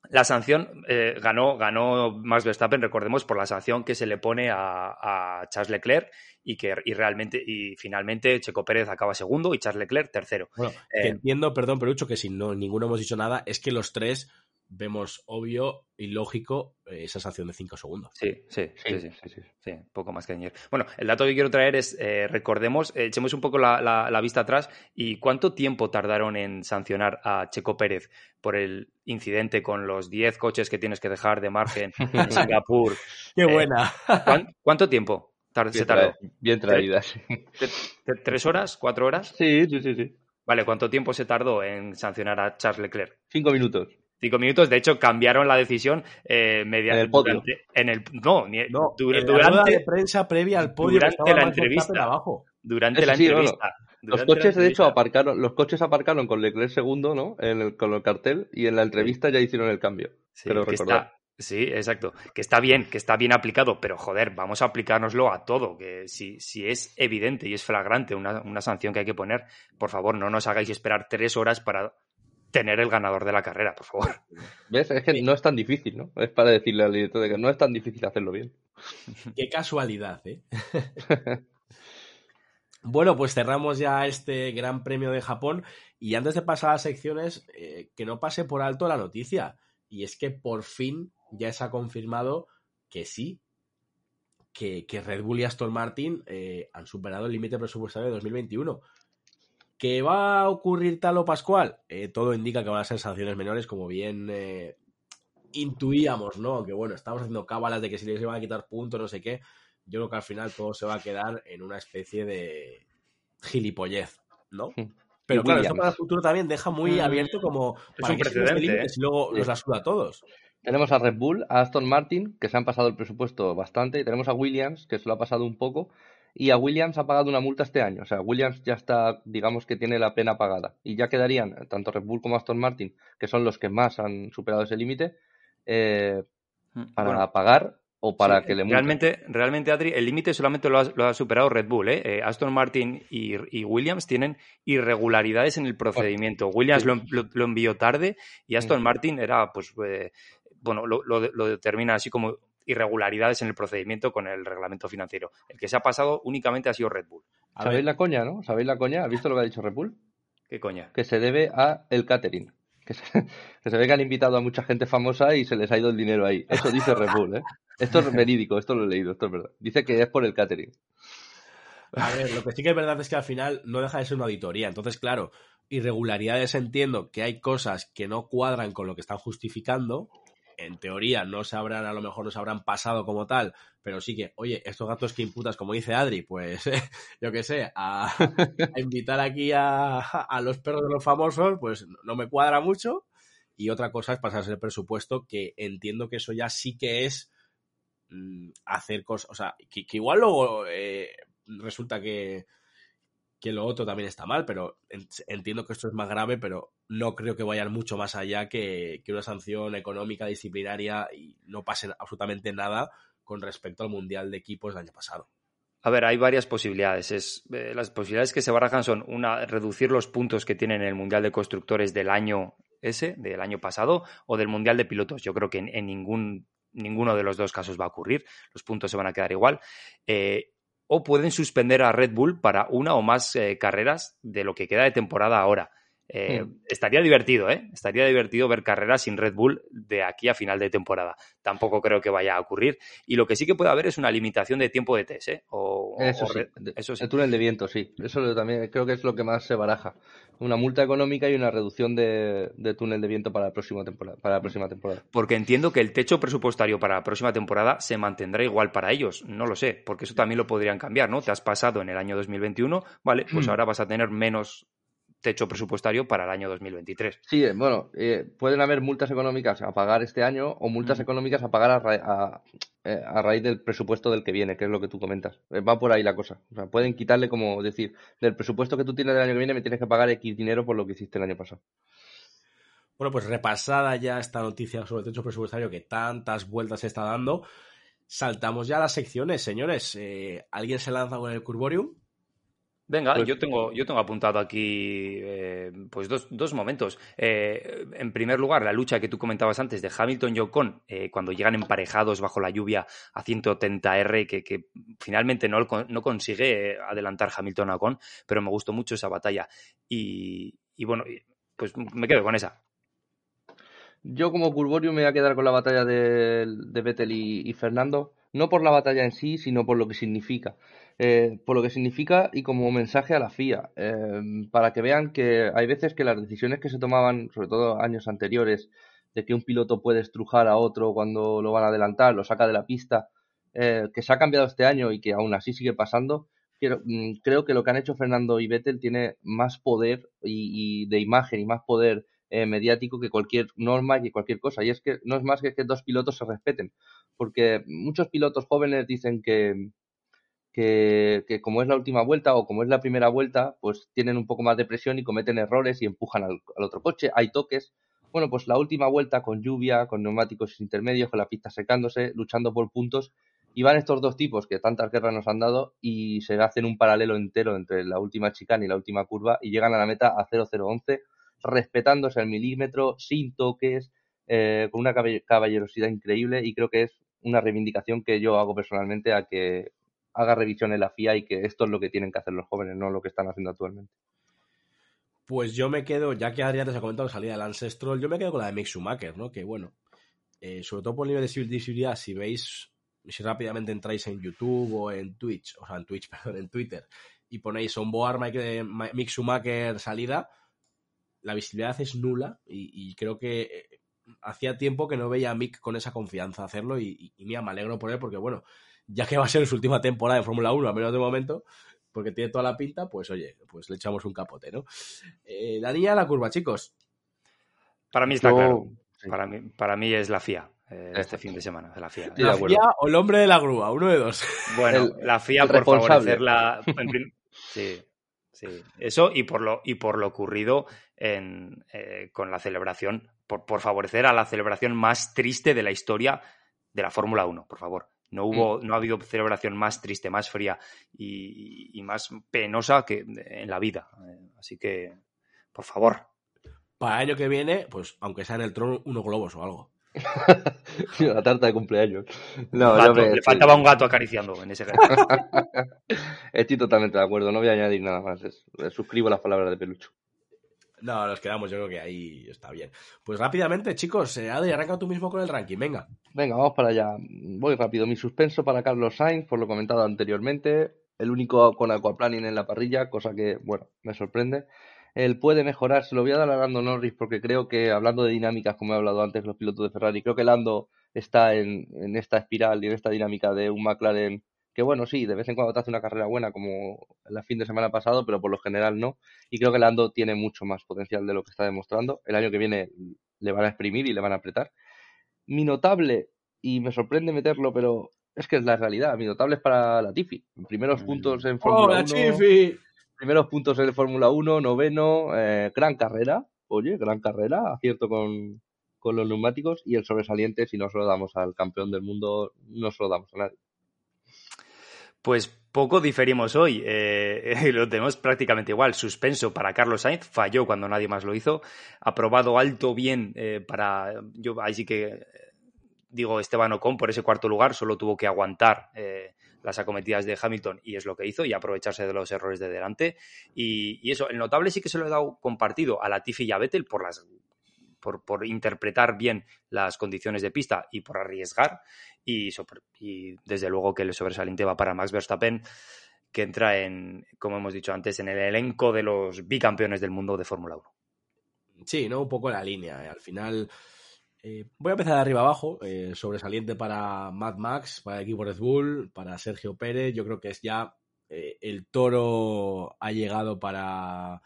la sanción eh, ganó, ganó Max Verstappen, recordemos, por la sanción que se le pone a, Charles Leclerc y que y realmente y finalmente Checo Pérez acaba segundo y Charles Leclerc tercero. Bueno, eh, entiendo, perdón, Perucho, que si no ninguno hemos dicho nada, es que los tres vemos obvio y lógico eh, esa sanción de 5 segundos. Sí sí sí, sí sí poco más que añadir. Bueno, el dato que quiero traer es, eh, recordemos, echemos un poco la, vista atrás y cuánto tiempo tardaron en sancionar a Checo Pérez por el incidente con los 10 coches que tienes que dejar de margen en Singapur. ¡Qué eh, buena! ¿Cuánto tiempo se tardó? bien traídas. ¿Tres horas? ¿Cuatro horas? Sí, sí, sí, sí. Vale, ¿cuánto tiempo se tardó en sancionar a Charles Leclerc? Cinco minutos cinco minutos. De hecho, cambiaron la decisión eh, mediante. En el podio. en el, no, ni, durante, la de prensa previa al podio. Durante la entrevista. Abajo. Durante la entrevista. los coches, de hecho, aparcaron, los coches aparcaron con Leclerc segundo, ¿no? En el, con el cartel, y en la entrevista ya hicieron el cambio. Sí, pero Sí, exacto. Que está bien, que está bien aplicado, pero joder, vamos a aplicárnoslo a todo. Que si, si es evidente y es flagrante una, una sanción que hay que poner, por favor, no nos hagáis esperar tres horas para tener el ganador de la carrera, por favor. ¿Ves? Es que no es tan difícil, ¿no? Es para decirle al director de que no es tan difícil hacerlo bien. Qué casualidad, ¿eh? bueno, pues cerramos ya este Gran Premio de Japón y antes de pasar a las secciones, eh, que no pase por alto la noticia. Y es que por fin ya se ha confirmado que sí, que, Red Bull y Aston Martin eh, han superado el límite presupuestario de 2021. ¿Que va a ocurrir tal o pascual? Eh, todo indica que van a ser sanciones menores, como bien eh, intuíamos, ¿no? Que bueno, estamos haciendo cábalas de que si les iban a quitar puntos, no sé qué. Yo creo que al final todo se va a quedar en una especie de gilipollez, ¿no? Hmm. Pero claro, esto para el futuro también deja muy hmm. abierto como es un precedente, ¿eh? y luego los asuda a todos. Tenemos a Red Bull, a Aston Martin, que se han pasado el presupuesto bastante, y tenemos a Williams, que se lo ha pasado un poco, y a Williams ha pagado una multa este año. O sea, Williams ya está, digamos que tiene la pena pagada. Y ya quedarían tanto Red Bull como Aston Martin, que son los que más han superado ese límite, eh, mm, para pagar o para que le multen. Realmente, realmente, Adri, el límite solamente lo ha, superado Red Bull. ¿eh? eh Aston Martin y, Williams tienen irregularidades en el procedimiento. Williams lo, envió tarde y Aston Martin era, pues, eh, bueno, lo determina así como irregularidades en el procedimiento con el reglamento financiero. El que se ha pasado únicamente ha sido Red Bull. ¿Sabéis la coña, no? ¿Sabéis la coña? ¿Has visto lo que ha dicho Red Bull? ¿Qué coña? Que se debe a el catering. Que se, que se ve que han invitado a mucha gente famosa y se les ha ido el dinero ahí. Eso dice Red Bull, ¿eh? Esto es verídico, esto lo he leído, esto es verdad. Dice que es por el catering. A ver, lo que sí que es verdad es que al final no deja de ser una auditoría. Entonces, claro, irregularidades entiendo que hay cosas que no cuadran con lo que están justificando. En teoría no se habrán, a lo mejor no se habrán pasado como tal, pero sí que, oye, estos gatos que imputas, como dice Adri, pues yo qué sé, a, a invitar aquí a, a, los perros de los famosos, pues no me cuadra mucho. Y otra cosa es pasarse el presupuesto, que entiendo que eso ya sí que es mmm, hacer cosas, o sea, que, que igual luego eh, resulta que, que lo otro también está mal, pero entiendo que esto es más grave, pero no creo que vayan mucho más allá que, que una sanción económica, disciplinaria y no pase absolutamente nada con respecto al Mundial de Equipos del año pasado. A ver, hay varias posibilidades. Es, eh, las posibilidades que se barajan son una, reducir los puntos que tienen en el Mundial de Constructores del año ese, del año pasado, o del Mundial de Pilotos. Yo creo que en, en ningún, ninguno de los dos casos va a ocurrir. Los puntos se van a quedar igual. Eh, o pueden suspender a Red Bull para una o más eh, carreras de lo que queda de temporada ahora. Eh, mm. Estaría divertido, ¿eh? Estaría divertido ver carreras sin Red Bull de aquí a final de temporada. Tampoco creo que vaya a ocurrir. Y lo que sí que puede haber es una limitación de tiempo de test, ¿eh? O, eso, o sí. eso, sí. El túnel de viento, sí. Eso también creo que es lo que más se baraja. Una multa económica y una reducción de, de túnel de viento para la, próxima temporada, para la próxima temporada. Porque entiendo que el techo presupuestario para la próxima temporada se mantendrá igual para ellos. No lo sé, porque eso también lo podrían cambiar, ¿no? Te has pasado en el año 2021, vale, pues ahora vas a tener menos techo presupuestario para el año 2023. Sí, bueno, eh, pueden haber multas económicas a pagar este año o multas mm. económicas a pagar a, ra a, eh, a, raíz del presupuesto del que viene, que es lo que tú comentas. Eh, va por ahí la cosa. O sea, pueden quitarle como decir, del presupuesto que tú tienes del año que viene me tienes que pagar X dinero por lo que hiciste el año pasado. Bueno, pues repasada ya esta noticia sobre el techo presupuestario que tantas vueltas se está dando, saltamos ya a las secciones, señores. Eh, ¿Alguien se lanza con el Curborium? Venga, pues... yo, tengo, yo tengo apuntado aquí eh, pues dos, dos momentos. Eh, en primer lugar, la lucha que tú comentabas antes de Hamilton y Ocon, eh, cuando llegan emparejados bajo la lluvia a 130R, que, que finalmente no, no, consigue adelantar Hamilton a Ocon, pero me gustó mucho esa batalla. Y, y bueno, pues me quedo con esa. Yo como Curvorio me voy a quedar con la batalla de, de Vettel y, y Fernando, no por la batalla en sí, sino por lo que significa eh, por lo que significa y como mensaje a la FIA, eh, para que vean que hay veces que las decisiones que se tomaban, sobre todo años anteriores, de que un piloto puede estrujar a otro cuando lo van a adelantar, lo saca de la pista, eh, que se ha cambiado este año y que aún así sigue pasando, quiero, mm, creo que lo que han hecho Fernando y Vettel tiene más poder y, de imagen y más poder eh, mediático que cualquier norma y cualquier cosa. Y es que no es más que que dos pilotos se respeten, porque muchos pilotos jóvenes dicen que, que, como es la última vuelta o como es la primera vuelta, pues tienen un poco más de presión y cometen errores y empujan al, al, otro coche, hay toques. Bueno, pues la última vuelta con lluvia, con neumáticos intermedios, con la pista secándose, luchando por puntos, y van estos dos tipos que tantas guerras nos han dado y se hacen un paralelo entero entre la última chicana y la última curva y llegan a la meta a 0-0-11, respetándose el milímetro, sin toques, eh, con una caballerosidad increíble y creo que es una reivindicación que yo hago personalmente a que haga revisión en la FIA y que esto es lo que tienen que hacer los jóvenes, no lo que están haciendo actualmente. Pues yo me quedo, ya que Adrián te ha comentado la salida del Ancestral, yo me quedo con la de Mick Schumacher, ¿no? Que bueno, eh, sobre todo por el nivel de visibilidad, si veis, si rápidamente entráis en YouTube o en Twitch, o sea, en Twitch, perdón, en Twitter, y ponéis on board Mick Schumacher salida, la visibilidad es nula y, y creo que eh, hacía tiempo que no veía a Mick con esa confianza hacerlo y, y, me alegro por él porque, bueno, ya que va a ser su última temporada en Fórmula 1, al menos de momento, porque tiene toda la pinta, pues oye, pues le echamos un capote, ¿no? Eh, la niña de la curva, chicos. Para mí está Yo... claro. Para mí, para mí es la FIA. Eh, este fin de semana, de la FIA. ¿La FIA o el hombre de la grúa? Uno de dos. Bueno, el, la FIA por favorecer la. Sí, sí. Eso y por lo, y por lo ocurrido en, eh, con la celebración, por, por favorecer a la celebración más triste de la historia de la Fórmula 1, por favor. No hubo, mm. no ha habido celebración más triste, más fría y, y, más penosa que en la vida. Así que, por favor. Para el año que viene, pues aunque sea en el trono, unos globos o algo. la tarta de cumpleaños. No, gato, me... Le faltaba un gato acariciando en ese Estoy totalmente de acuerdo, no voy a añadir nada más. Es, suscribo las palabras de Pelucho. No, nos quedamos, yo creo que ahí está bien. Pues rápidamente, chicos, eh, Adri, arranca tú mismo con el ranking, venga. Venga, vamos para allá. Voy rápido. Mi suspenso para Carlos Sainz, por lo comentado anteriormente. El único con aquaplaning en la parrilla, cosa que, bueno, me sorprende. Él puede mejorar, se lo voy a dar a Lando Norris porque creo que, hablando de dinámicas, como he hablado antes los pilotos de Ferrari, creo que Lando está en, en esta espiral y en esta dinámica de un McLaren que bueno, sí, de vez en cuando te hace una carrera buena como el fin de semana pasado, pero por lo general no. Y creo que Lando tiene mucho más potencial de lo que está demostrando. El año que viene le van a exprimir y le van a apretar. Mi notable, y me sorprende meterlo, pero es que es la realidad, mi notable es para la Tifi. Primeros puntos en Fórmula ¡Oh, 1. Primeros puntos en Fórmula 1, noveno, eh, gran carrera. Oye, gran carrera, acierto con, con los neumáticos y el sobresaliente, si no se lo damos al campeón del mundo, no se lo damos a nadie. Pues poco diferimos hoy. Eh, lo tenemos prácticamente igual. Suspenso para Carlos Sainz, falló cuando nadie más lo hizo. Aprobado alto bien eh, para. Yo ahí sí que eh, digo Esteban Ocon por ese cuarto lugar, solo tuvo que aguantar las acometidas de Hamilton y es lo que hizo y aprovecharse de los errores de delante. Y, eso, el notable sí que se lo he dado compartido a Latifi y a Vettel por las por, interpretar bien las condiciones de pista y por arriesgar. Y, desde luego que el sobresaliente va para Max Verstappen, que entra en, como hemos dicho antes, en el elenco de los bicampeones del mundo de Fórmula 1. Sí, ¿no? Un poco la línea. ¿eh? Al final, eh, voy a empezar de arriba abajo. Eh, sobresaliente para Mad Max, para el equipo Red Bull, para Sergio Pérez. Yo creo que es ya el toro ha llegado para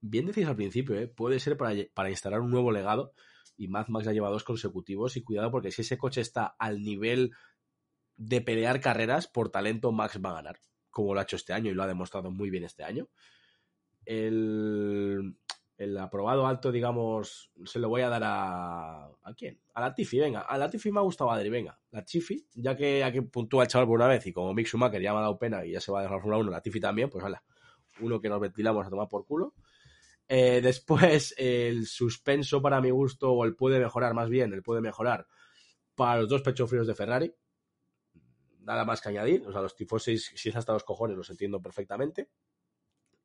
bien decís al principio, ¿eh? puede ser para, instalar un nuevo legado y Mad Max ya lleva dos consecutivos y cuidado porque si ese coche está al nivel de pelear carreras, por talento Max va a ganar, como lo ha hecho este año y lo ha demostrado muy bien este año. El, el aprobado alto, digamos, se lo voy a dar a... ¿A quién? A la Tiffy, venga. A la Tiffy me ha gustado Adri, venga. La Tiffy, ya que aquí puntúa el chaval por una vez y como Mick Schumacher ya me ha dado pena y ya se va a dejar la Fórmula 1, la Tiffy también, pues hala. Uno que nos ventilamos a tomar por culo. Eh, después, el suspenso para mi gusto, o el puede mejorar más bien, el puede mejorar para los dos pechos fríos de Ferrari. Nada más que añadir. O sea, los tifosis, si es hasta los cojones, los entiendo perfectamente.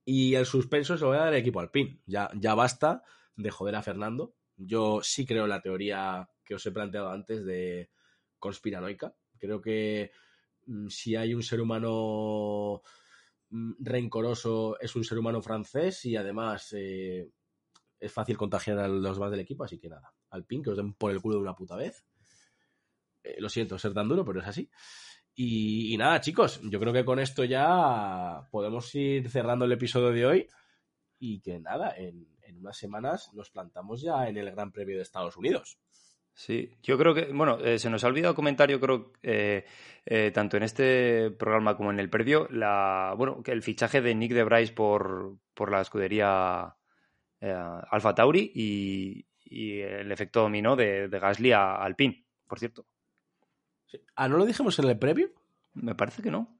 Y el suspenso se lo voy a dar al equipo Alpine. Ya, ya basta de joder a Fernando. Yo sí creo en la teoría que os he planteado antes de conspiranoica. Creo que mm, si hay un ser humano rencoroso, es un ser humano francés y además eh, es fácil contagiar a los demás del equipo, así que nada, al pin, que os den por el culo de una puta vez. Eh, lo siento ser tan duro, pero es así. Y, nada, chicos, yo creo que con esto ya podemos ir cerrando el episodio de hoy y que nada, en unas semanas nos plantamos ya en el Gran Premio de Estados Unidos. Sí, yo creo que, bueno, eh, se nos ha olvidado comentar, yo creo, eh, eh, tanto en este programa como en el previo, la, bueno, que el fichaje de Nick de Bryce por, por la escudería Alfa Tauri y, el efecto dominó de, de Gasly a Alpine, por cierto. ¿Ah, no lo dijimos en el previo? Me parece que no.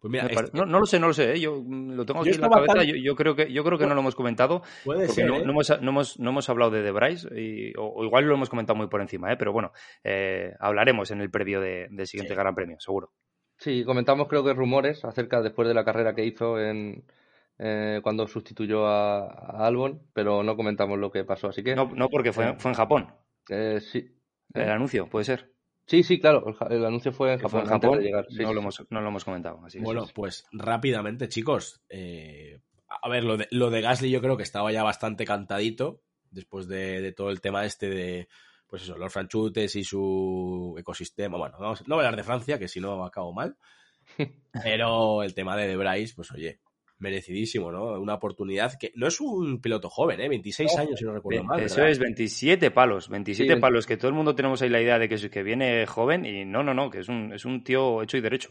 Pues este no, lo sé, no lo sé. ¿eh? Yo mm, lo tengo aquí en la cabeza. Yo, creo que, yo creo que no lo hemos comentado. Puede ser. No, ¿eh? no, hemos, no, hemos, hablado de The Bryce, y, o, igual lo hemos comentado muy por encima, ¿eh? pero bueno, eh, hablaremos en el previo del siguiente Gran Premio, seguro. Sí, comentamos creo que rumores acerca después de la carrera que hizo en, cuando sustituyó a, Albon, pero no comentamos lo que pasó, así que... No, no porque fue, fue en Japón. sí. El anuncio, puede ser. Sí, sí, claro. El, anuncio fue en Japón, antes de llegar. no, Lo hemos, no, lo hemos, comentado. bueno, pues rápidamente, chicos. Eh, a ver, lo de, lo de Gasly yo creo que estaba ya bastante cantadito después de, todo el tema este de, pues eso, los franchutes y su ecosistema. Bueno, no voy a hablar de Francia, que si no acabo mal. Pero el tema de Debrais, pues oye, merecidísimo, ¿no? Una oportunidad que no es un piloto joven, ¿eh? 26 años, si no recuerdo mal. Eso es, 27 palos, 27 palos, que todo el mundo tenemos ahí la idea de que, que viene joven y no, no, no, que es un, es un tío hecho y derecho.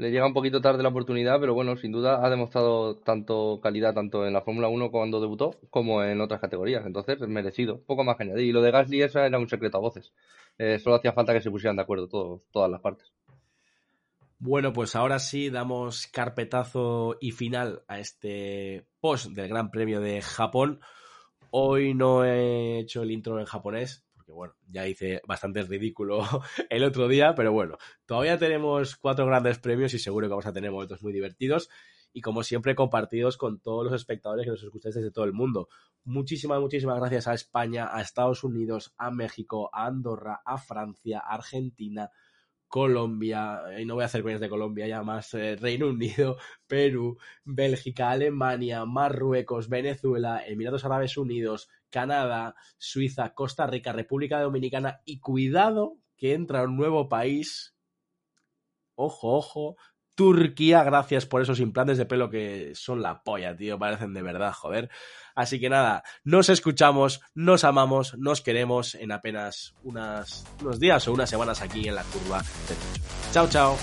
Le llega un poquito tarde la oportunidad, pero bueno, sin duda ha demostrado tanto calidad tanto en la Fórmula 1 cuando debutó como en otras categorías. Entonces, es merecido. Poco más que añadir. Y lo de Gasly, esa era un secreto a voces. Eh, solo hacía falta que se pusieran de acuerdo todos, todas las partes. Bueno, pues ahora sí damos carpetazo y final a este post del Gran Premio de Japón. Hoy no he hecho el intro en japonés, porque bueno, ya hice bastante ridículo el otro día, pero bueno, todavía tenemos cuatro grandes premios y seguro que vamos a tener momentos muy divertidos. y como siempre compartidos con todos los espectadores que nos escucháis desde todo el mundo. Muchísimas, muchísimas gracias a España, a Estados Unidos, a México, a Andorra, a Francia, a Argentina, Colombia, y no voy a hacer coñas de Colombia, ya más eh, Reino Unido, Perú, Bélgica, Alemania, Marruecos, Venezuela, Emiratos Árabes Unidos, Canadá, Suiza, Costa Rica, República Dominicana y cuidado que entra un nuevo país. Ojo, ojo, Turquía, gracias por esos implantes de pelo que son la polla, tío, parecen de verdad, joder. Así que nada, nos escuchamos, nos amamos, nos queremos en apenas unos días o unas semanas aquí en la curva Chao, chao.